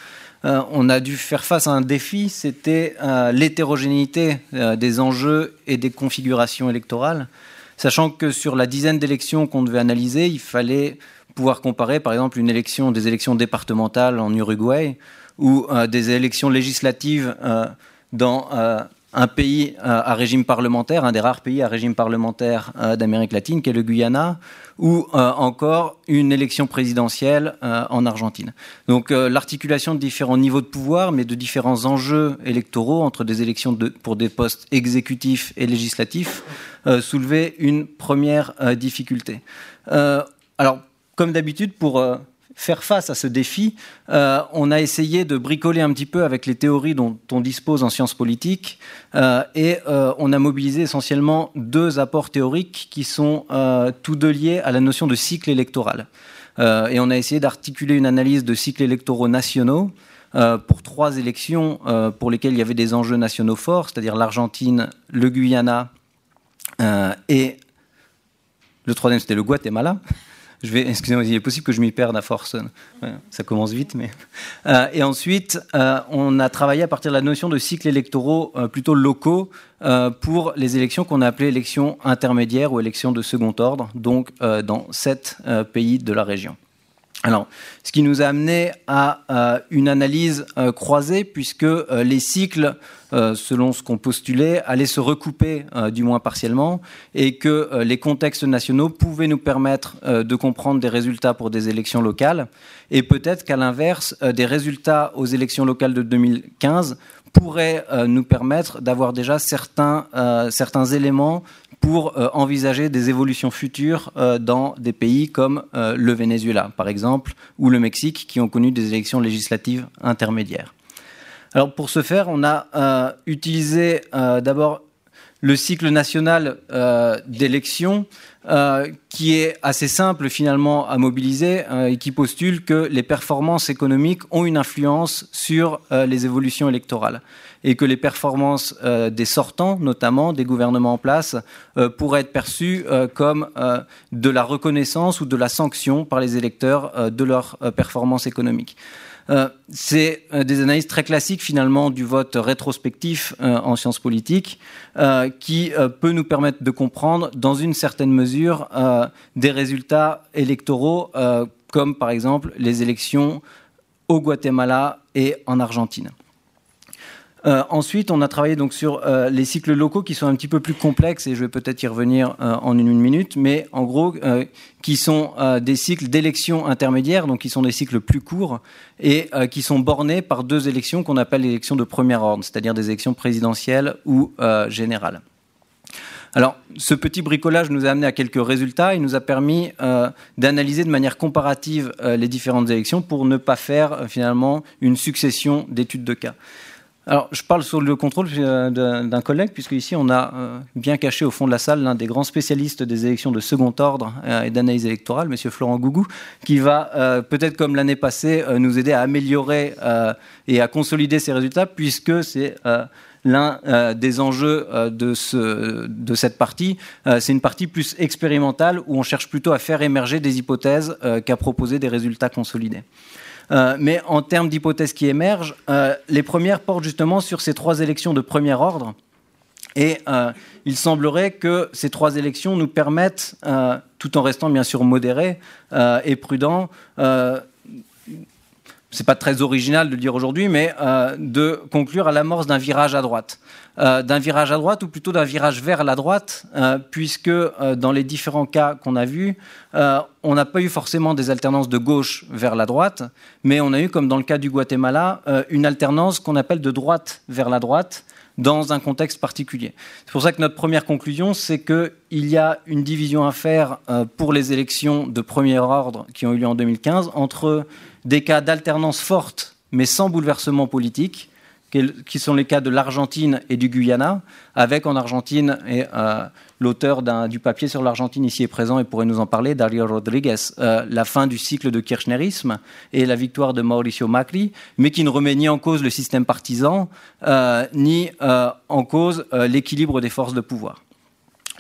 On a dû faire face à un défi, c'était l'hétérogénéité des enjeux et des configurations électorales, sachant que sur la dizaine d'élections qu'on devait analyser, il fallait pouvoir comparer par exemple une élection, des élections départementales en Uruguay ou euh, des élections législatives euh, dans euh, un pays à régime parlementaire, un des rares pays à régime parlementaire d'Amérique latine, qui est le Guyana, ou encore une élection présidentielle en Argentine. Donc l'articulation de différents niveaux de pouvoir, mais de différents enjeux électoraux entre des élections pour des postes exécutifs et législatifs, soulevait une première difficulté. alors comme d'habitude, pour euh, faire face à ce défi, euh, on a essayé de bricoler un petit peu avec les théories dont on dispose en sciences politiques euh, et on a mobilisé essentiellement deux apports théoriques qui sont tous deux liés à la notion de cycle électoral. et on a essayé d'articuler une analyse de cycles électoraux nationaux pour trois élections pour lesquelles il y avait des enjeux nationaux forts, c'est-à-dire l'Argentine, le Guyana et le troisième c'était le Guatemala. Je vais, excusez-moi, il est possible que je m'y perde à force. ça commence vite, mais. Euh, et ensuite, euh, on a travaillé à partir de la notion de cycles électoraux euh, plutôt locaux pour les élections qu'on a appelées élections intermédiaires ou élections de second ordre, donc dans sept pays de la région. Alors, ce qui nous a amené à euh, une analyse euh, croisée, puisque euh, les cycles, selon ce qu'on postulait, allaient se recouper, du moins partiellement, et que les contextes nationaux pouvaient nous permettre de comprendre des résultats pour des élections locales, et peut-être qu'à l'inverse, des résultats aux élections locales de 2015 pourraient nous permettre d'avoir déjà certains, certains éléments pour euh, envisager des évolutions futures euh, dans des pays comme euh, le Venezuela, par exemple, ou le Mexique, qui ont connu des élections législatives intermédiaires. Alors pour ce faire, on a utilisé d'abord le cycle national d'élections, qui est assez simple finalement à mobiliser et qui postule que les performances économiques ont une influence sur les évolutions électorales et que les performances euh, des sortants, notamment des gouvernements en place, euh, pourraient être perçues euh, comme de la reconnaissance ou de la sanction par les électeurs de leurs performances économiques. C'est des analyses très classiques finalement du vote rétrospectif en sciences politiques qui peut nous permettre de comprendre dans une certaine mesure des résultats électoraux comme par exemple les élections au Guatemala et en Argentine. Euh, ensuite, on a travaillé sur euh, les cycles locaux qui sont un petit peu plus complexes et je vais peut-être y revenir euh, en une, minute, mais en gros, qui sont des cycles d'élections intermédiaires, donc qui sont des cycles plus courts et qui sont bornés par deux élections qu'on appelle élections de premier ordre, c'est-à-dire des élections présidentielles ou générales. Alors, ce petit bricolage nous a amené à quelques résultats. Il nous a permis d'analyser de manière comparative les différentes élections pour ne pas faire finalement une succession d'études de cas. Alors, je parle sous le contrôle euh, d'un collègue, puisque ici, on a euh, bien caché au fond de la salle l'un des grands spécialistes des élections de second ordre euh, et d'analyse électorale, M. Florent Gougou, qui va, peut-être comme l'année passée, nous aider à améliorer et à consolider ces résultats, puisque c'est l'un des enjeux de, ce, de, cette partie. c'est une partie plus expérimentale où on cherche plutôt à faire émerger des hypothèses qu'à proposer des résultats consolidés. Euh, mais en termes d'hypothèses qui émergent, euh, les premières portent justement sur ces trois élections de premier ordre. Et euh, il semblerait que ces trois élections nous permettent, tout en restant bien sûr modérés et prudents, c'est pas très original de le dire aujourd'hui, mais euh, de conclure à l'amorce d'un virage à droite. Euh, d'un virage à droite ou plutôt d'un virage vers la droite, euh, puisque euh, dans les différents cas qu'on a vus, on n'a pas eu forcément des alternances de gauche vers la droite, mais on a eu, comme dans le cas du Guatemala, une alternance qu'on appelle de droite vers la droite dans un contexte particulier. C'est pour ça que notre première conclusion, c'est qu'il y a une division à faire euh, pour les élections de premier ordre qui ont eu lieu en 2015 entre des cas d'alternance forte mais sans bouleversement politique, qui sont les cas de l'Argentine et du Guyana, avec en Argentine, et euh, l'auteur du papier sur l'Argentine ici est présent et pourrait nous en parler, Dario Rodriguez, euh, la fin du cycle de kirchnerisme et la victoire de Mauricio Macri, mais qui ne remet ni en cause le système partisan, euh, ni en cause l'équilibre des forces de pouvoir,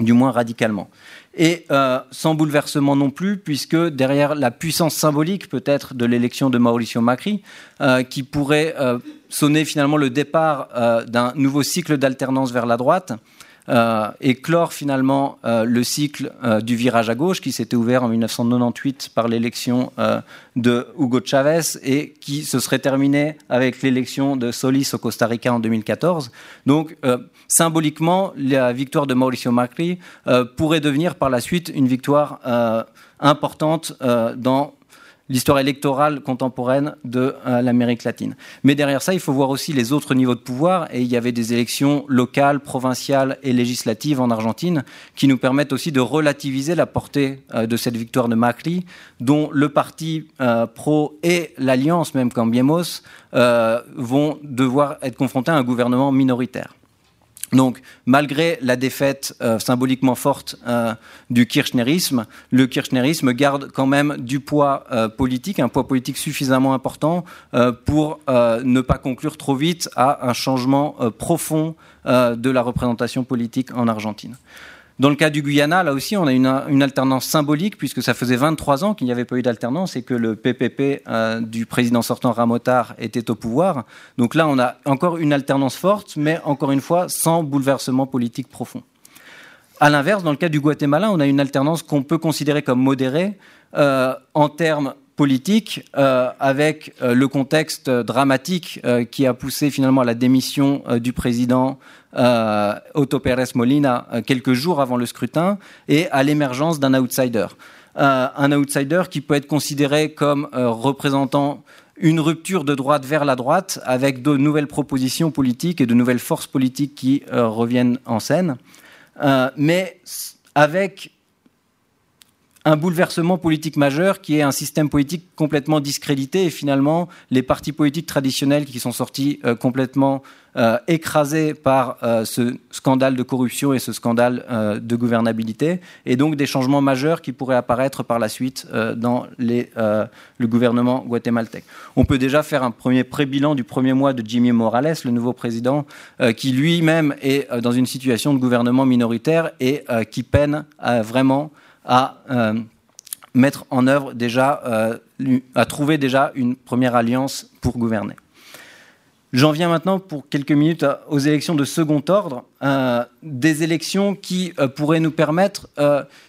du moins radicalement. Et sans bouleversement non plus, puisque derrière la puissance symbolique peut-être de l'élection de Mauricio Macri, qui pourrait sonner finalement le départ euh, d'un nouveau cycle d'alternance vers la droite, euh, et clore finalement euh, le cycle du virage à gauche qui s'était ouvert en 1998 par l'élection de Hugo Chavez et qui se serait terminé avec l'élection de Solis au Costa Rica en 2014. Donc symboliquement, la victoire de Mauricio Macri pourrait devenir par la suite une victoire importante dans l'histoire électorale contemporaine de euh, l'Amérique latine. Mais derrière ça, il faut voir aussi les autres niveaux de pouvoir, et il y avait des élections locales, provinciales et législatives en Argentine qui nous permettent aussi de relativiser la portée euh, de cette victoire de Macri, dont le parti euh, pro et l'alliance, même Cambiemos, vont devoir être confrontés à un gouvernement minoritaire. Donc, malgré la défaite euh, symboliquement forte euh, du kirchnerisme, le kirchnerisme garde quand même du poids euh, politique, un poids politique suffisamment important pour ne pas conclure trop vite à un changement profond de la représentation politique en Argentine. Dans le cas du Guyana, là aussi, on a une, alternance symbolique, puisque ça faisait 23 ans qu'il n'y avait pas eu d'alternance et que le PPP euh, du président sortant Ramotar était au pouvoir. Donc là, on a encore une alternance forte, mais encore une fois, sans bouleversement politique profond. À l'inverse, dans le cas du Guatemala, on a une alternance qu'on peut considérer comme modérée euh, en termes politiques, euh, avec euh, le contexte dramatique euh, qui a poussé finalement à la démission du président Otto Pérez Molina quelques jours avant le scrutin et à l'émergence d'un outsider. Un outsider qui peut être considéré comme représentant une rupture de droite vers la droite avec de nouvelles propositions politiques et de nouvelles forces politiques qui reviennent en scène, mais avec un bouleversement politique majeur qui est un système politique complètement discrédité et finalement les partis politiques traditionnels qui sont sortis euh, complètement euh, écrasés par euh, ce scandale de corruption et ce scandale de gouvernabilité et donc des changements majeurs qui pourraient apparaître par la suite dans le gouvernement guatémaltèque. On peut déjà faire un premier pré-bilan du premier mois de Jimmy Morales, le nouveau président, qui lui-même est dans une situation de gouvernement minoritaire et qui peine à vraiment à euh, mettre en œuvre déjà, euh, à trouver déjà une première alliance pour gouverner. J'en viens maintenant pour quelques minutes aux élections de second ordre, euh, des élections qui pourraient nous permettre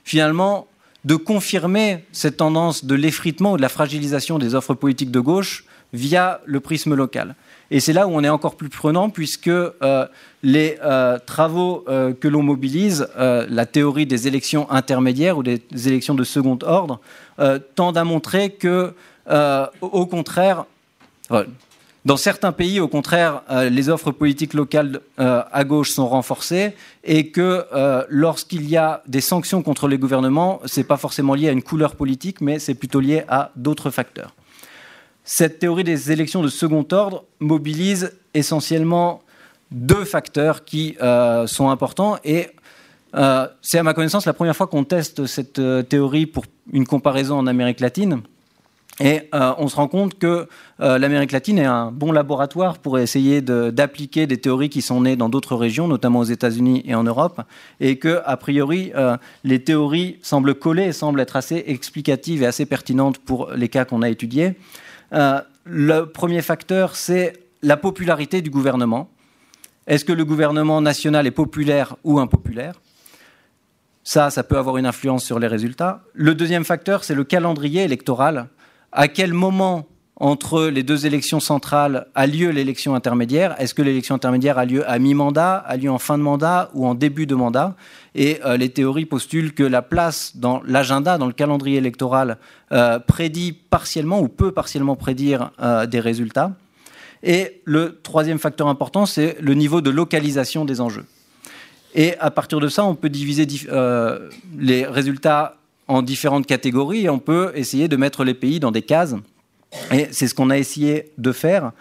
finalement de confirmer cette tendance de l'effritement ou de la fragilisation des offres politiques de gauche via le prisme local. Et c'est là où on est encore plus prenant, puisque euh, les euh, travaux euh, que l'on mobilise, la théorie des élections intermédiaires ou des élections de second ordre, tendent à montrer que, au contraire, dans certains pays, au contraire, les offres politiques locales à gauche sont renforcées et que lorsqu'il y a des sanctions contre les gouvernements, ce n'est pas forcément lié à une couleur politique, mais c'est plutôt lié à d'autres facteurs. Cette théorie des élections de second ordre mobilise essentiellement deux facteurs qui euh, sont importants et euh, c'est à ma connaissance la première fois qu'on teste cette euh, théorie pour une comparaison en Amérique latine. Et on se rend compte que l'Amérique latine est un bon laboratoire pour essayer d'appliquer de, des théories qui sont nées dans d'autres régions, notamment aux États-Unis et en Europe, et que, a priori, les théories semblent coller et semblent être assez explicatives et assez pertinentes pour les cas qu'on a étudiés. Euh, le premier facteur, c'est la popularité du gouvernement. Est-ce que le gouvernement national est populaire ou impopulaire? Ça, ça peut avoir une influence sur les résultats. Le deuxième facteur, c'est le calendrier électoral. À quel moment entre les deux élections centrales a lieu l'élection intermédiaire. Est-ce que l'élection intermédiaire a lieu à mi-mandat, a lieu en fin de mandat ou en début de mandat? Et euh, les théories postulent que la place dans l'agenda, dans le calendrier électoral, euh, prédit partiellement ou peut partiellement prédire euh, des résultats. Et le troisième facteur important, c'est le niveau de localisation des enjeux. Et à partir de ça, on peut diviser les résultats en différentes catégories et on peut essayer de mettre les pays dans des cases et c'est ce qu'on a essayé de faire.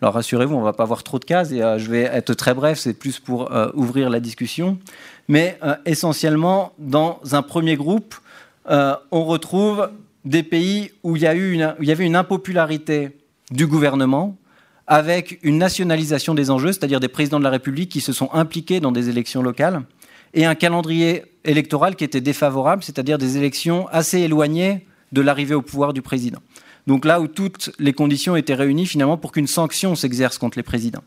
Alors rassurez-vous, on ne va pas avoir trop de cases et euh, je vais être très bref, c'est plus pour euh, ouvrir la discussion. Mais euh, essentiellement, dans un premier groupe, on retrouve des pays où il, y où il y avait une impopularité du gouvernement avec une nationalisation des enjeux, c'est-à-dire des présidents de la République qui se sont impliqués dans des élections locales, et un calendrier électoral qui était défavorable, c'est-à-dire des élections assez éloignées de l'arrivée au pouvoir du président. Donc là où toutes les conditions étaient réunies finalement pour qu'une sanction s'exerce contre les présidents.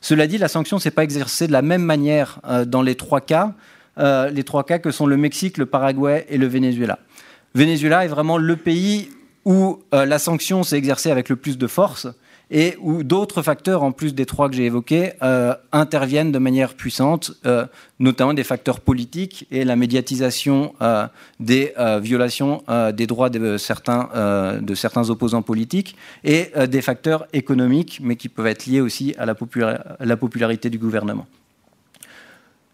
Cela dit, la sanction ne s'est pas exercée de la même manière euh, dans les trois cas, euh, les trois cas que sont le Mexique, le Paraguay et le Venezuela. Venezuela est vraiment le pays où euh, la sanction s'est exercée avec le plus de force et où d'autres facteurs, en plus des trois que j'ai évoqués, euh, interviennent de manière puissante, euh, notamment des facteurs politiques et la médiatisation euh, des violations des droits de certains, de certains opposants politiques, et des facteurs économiques, mais qui peuvent être liés aussi à la, la popularité du gouvernement.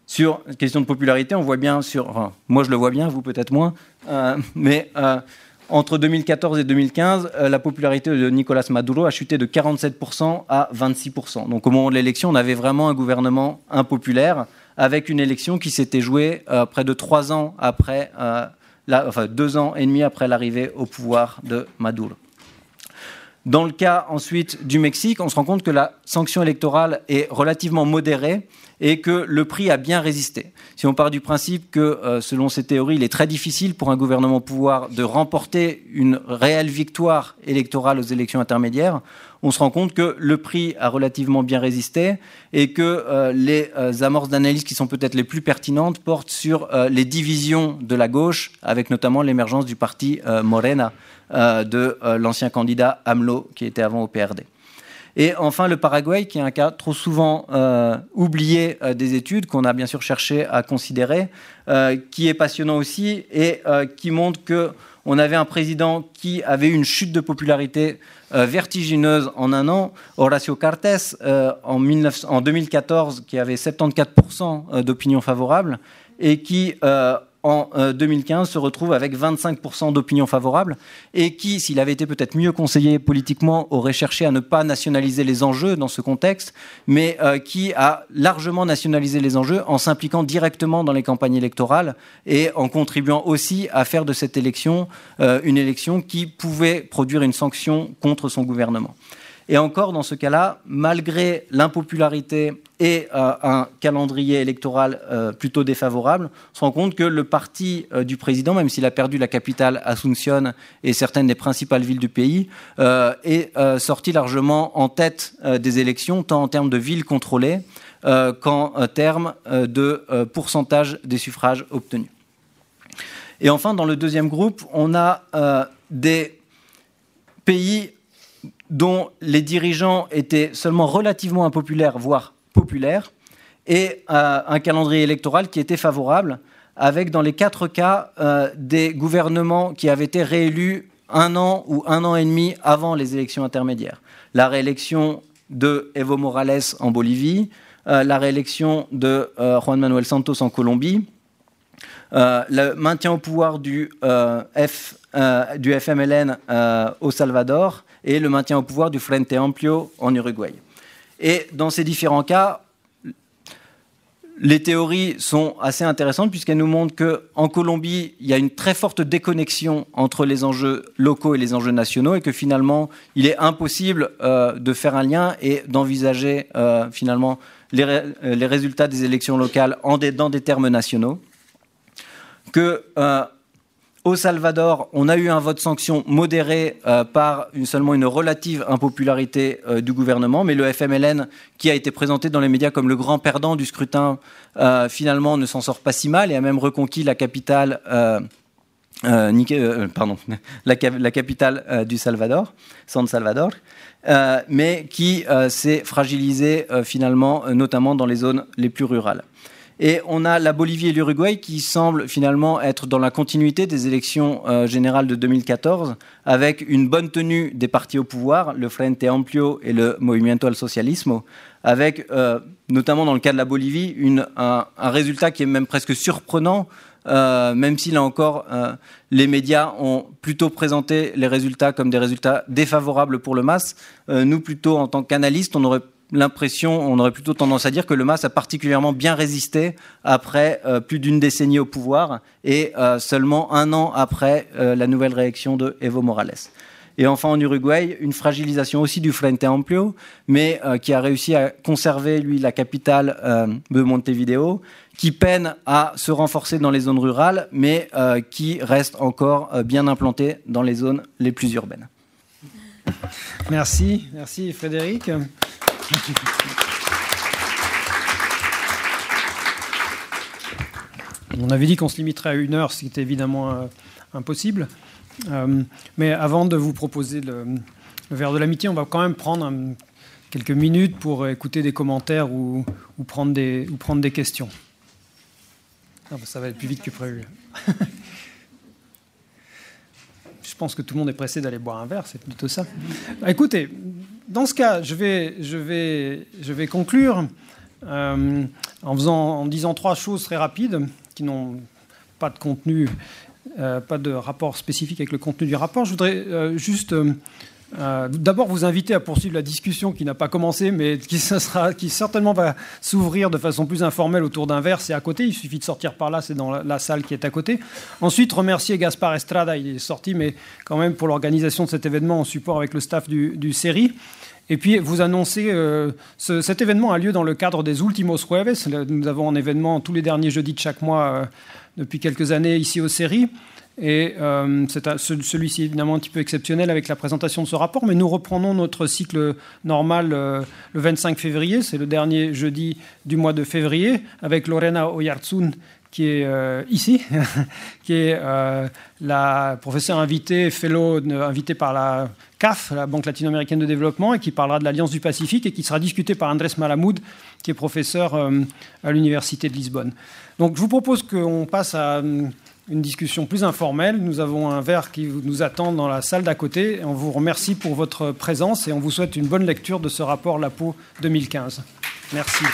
Sur la question de popularité, on voit bien sur, moi je le vois bien, vous peut-être moins, mais entre 2014 et 2015, euh, la popularité de Nicolas Maduro a chuté de 47% à 26%. Donc au moment de l'élection, on avait vraiment un gouvernement impopulaire avec une élection qui s'était jouée euh, près de trois ans après, euh, enfin deux ans et demi après l'arrivée au pouvoir de Maduro. Dans le cas ensuite du Mexique, on se rend compte que la sanction électorale est relativement modérée et que le prix a bien résisté. Si on part du principe que, euh, selon ces théories, il est très difficile pour un gouvernement au pouvoir de remporter une réelle victoire électorale aux élections intermédiaires, on se rend compte que le prix a relativement bien résisté et que euh, les euh, amorces d'analyse qui sont peut-être les plus pertinentes portent sur les divisions de la gauche, avec notamment l'émergence du parti Morena de l'ancien candidat AMLO qui était avant au PRD. Et enfin, le Paraguay, qui est un cas trop souvent euh, oublié euh, des études, qu'on a bien sûr cherché à considérer, euh, qui est passionnant aussi et qui montre qu'on avait un président qui avait une chute de popularité vertigineuse en un an, Horacio Cartes, en, 19, en 2014, qui avait 74% d'opinion favorable, et qui en 2015 euh, se retrouve avec 25% d'opinion favorable et qui, s'il avait été peut-être mieux conseillé politiquement, aurait cherché à ne pas nationaliser les enjeux dans ce contexte, mais euh, qui a largement nationalisé les enjeux en s'impliquant directement dans les campagnes électorales et en contribuant aussi à faire de cette élection euh, une élection qui pouvait produire une sanction contre son gouvernement. Et encore dans ce cas-là, malgré l'impopularité et euh, un calendrier électoral euh, plutôt défavorable, on se rend compte que le parti euh, du président, même s'il a perdu la capitale Asunción et certaines des principales villes du pays, est sorti largement en tête des élections, tant en termes de villes contrôlées qu'en termes de pourcentage des suffrages obtenus. Et enfin, dans le deuxième groupe, on a des pays dont les dirigeants étaient seulement relativement impopulaires, voire populaires, et euh, un calendrier électoral qui était favorable, avec dans les quatre cas euh, des gouvernements qui avaient été réélus un an ou un an et demi avant les élections intermédiaires. La réélection de Evo Morales en Bolivie, euh, la réélection de Juan Manuel Santos en Colombie, le maintien au pouvoir du, du FMLN au Salvador et le maintien au pouvoir du Frente Amplio en Uruguay. Et dans ces différents cas, les théories sont assez intéressantes puisqu'elles nous montrent qu'en Colombie, il y a une très forte déconnexion entre les enjeux locaux et les enjeux nationaux et que finalement, il est impossible euh, de faire un lien et d'envisager euh, finalement les, résultats des élections locales dans des termes nationaux. Que euh, au Salvador, on a eu un vote sanction modéré euh, par seulement une relative impopularité euh, du gouvernement, mais le FMLN, qui a été présenté dans les médias comme le grand perdant du scrutin, finalement ne s'en sort pas si mal et a même reconquis la capitale la, la capitale du Salvador, San Salvador, mais qui s'est fragilisée finalement, notamment dans les zones les plus rurales. Et on a la Bolivie et l'Uruguay qui semblent finalement être dans la continuité des élections euh, générales de 2014, avec une bonne tenue des partis au pouvoir, le Frente Amplio et le Movimiento al Socialismo, avec euh, notamment dans le cas de la Bolivie un, résultat qui est même presque surprenant. Euh, même si là encore, les médias ont plutôt présenté les résultats comme des résultats défavorables pour le MAS, nous plutôt en tant qu'analystes, on aurait l'impression, on aurait plutôt tendance à dire que le MAS a particulièrement bien résisté après euh, plus d'une décennie au pouvoir et euh, seulement un an après euh, la nouvelle réélection de Evo Morales. Et enfin en Uruguay, une fragilisation aussi du Frente Amplio, mais qui a réussi à conserver, lui, la capitale de Montevideo, qui peine à se renforcer dans les zones rurales, mais qui reste encore bien implanté dans les zones les plus urbaines. Merci, merci Frédéric. On avait dit qu'on se limiterait à une heure, ce qui était évidemment euh, impossible. Euh, mais avant de vous proposer le, verre de l'amitié, on va quand même prendre quelques minutes pour écouter des commentaires ou, prendre, des, questions. Ah, bah, ça va être plus vite que prévu. Je pense que tout le monde est pressé d'aller boire un verre, c'est plutôt ça. Écoutez, dans ce cas, je vais, conclure euh, en disant trois choses très rapides qui n'ont pas de contenu, euh, pas de rapport spécifique avec le contenu du rapport. Je voudrais euh, juste euh, d'abord, vous inviter à poursuivre la discussion qui n'a pas commencé, mais qui, certainement va s'ouvrir de façon plus informelle autour d'un verre. C'est à côté, il suffit de sortir par là, c'est dans la, salle qui est à côté. Ensuite, remercier Gaspard Estrada, il est sorti, mais quand même pour l'organisation de cet événement en support avec le staff du, du. Et puis vous annoncer, euh, cet événement a lieu dans le cadre des Ultimos Jueves. Nous avons un événement tous les derniers jeudis de chaque mois euh, depuis quelques années ici aux séries. Et euh, celui-ci évidemment un petit peu exceptionnel avec la présentation de ce rapport, mais nous reprenons notre cycle normal euh, le 25 février, c'est le dernier jeudi du mois de février, avec Lorena Oyarzun qui est euh, ici, qui est la professeure invitée, fellow invitée par la CAF, la Banque latino-américaine de développement, et qui parlera de l'Alliance du Pacifique et qui sera discutée par Andrés Malamoud, qui est professeur à l'Université de Lisbonne. Donc je vous propose qu'on passe à une discussion plus informelle. Nous avons un verre qui nous attend dans la salle d'à côté. On vous remercie pour votre présence et on vous souhaite une bonne lecture de ce rapport LAPO 2015. Merci.